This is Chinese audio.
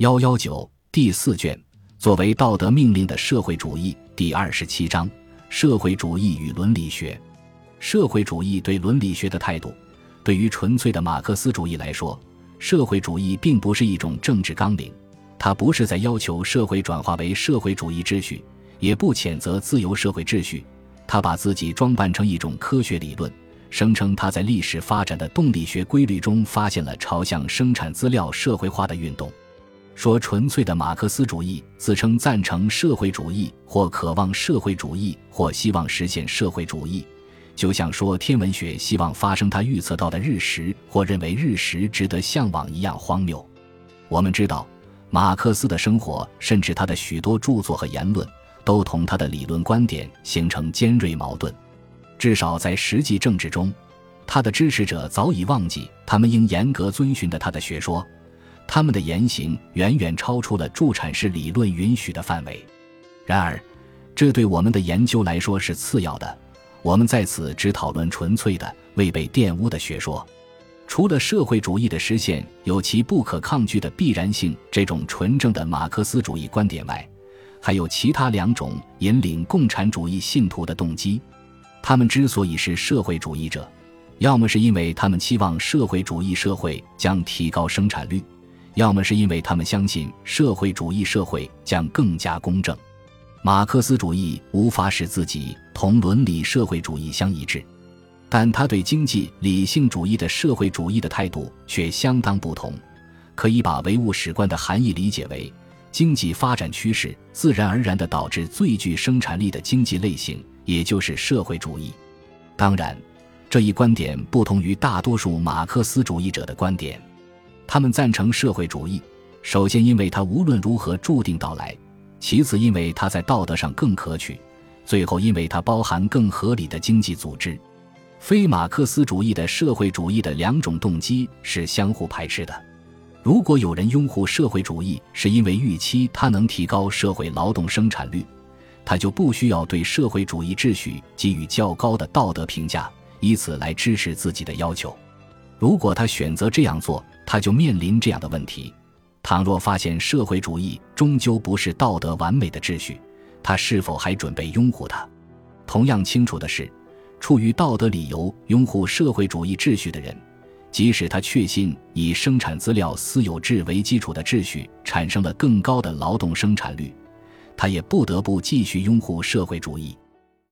幺幺九第四卷，作为道德命令的社会主义第二十七章：社会主义与伦理学。社会主义对伦理学的态度，对于纯粹的马克思主义来说，社会主义并不是一种政治纲领，它不是在要求社会转化为社会主义秩序，也不谴责自由社会秩序。它把自己装扮成一种科学理论，声称它在历史发展的动力学规律中发现了朝向生产资料社会化的运动。说纯粹的马克思主义自称赞成社会主义，或渴望社会主义，或希望实现社会主义，就像说天文学希望发生他预测到的日食，或认为日食值得向往一样荒谬。我们知道，马克思的生活，甚至他的许多著作和言论，都同他的理论观点形成尖锐矛盾。至少在实际政治中，他的支持者早已忘记他们应严格遵循的他的学说。他们的言行远远超出了助产士理论允许的范围，然而，这对我们的研究来说是次要的。我们在此只讨论纯粹的、未被玷污的学说。除了社会主义的实现有其不可抗拒的必然性这种纯正的马克思主义观点外，还有其他两种引领共产主义信徒的动机。他们之所以是社会主义者，要么是因为他们期望社会主义社会将提高生产率。要么是因为他们相信社会主义社会将更加公正，马克思主义无法使自己同伦理社会主义相一致，但他对经济理性主义的社会主义的态度却相当不同。可以把唯物史观的含义理解为：经济发展趋势自然而然地导致最具生产力的经济类型，也就是社会主义。当然，这一观点不同于大多数马克思主义者的观点。他们赞成社会主义，首先因为它无论如何注定到来；其次因为它在道德上更可取；最后因为它包含更合理的经济组织。非马克思主义的社会主义的两种动机是相互排斥的。如果有人拥护社会主义是因为预期它能提高社会劳动生产率，他就不需要对社会主义秩序给予较高的道德评价，以此来支持自己的要求。如果他选择这样做，他就面临这样的问题：倘若发现社会主义终究不是道德完美的秩序，他是否还准备拥护它？同样清楚的是，出于道德理由拥护社会主义秩序的人，即使他确信以生产资料私有制为基础的秩序产生了更高的劳动生产率，他也不得不继续拥护社会主义。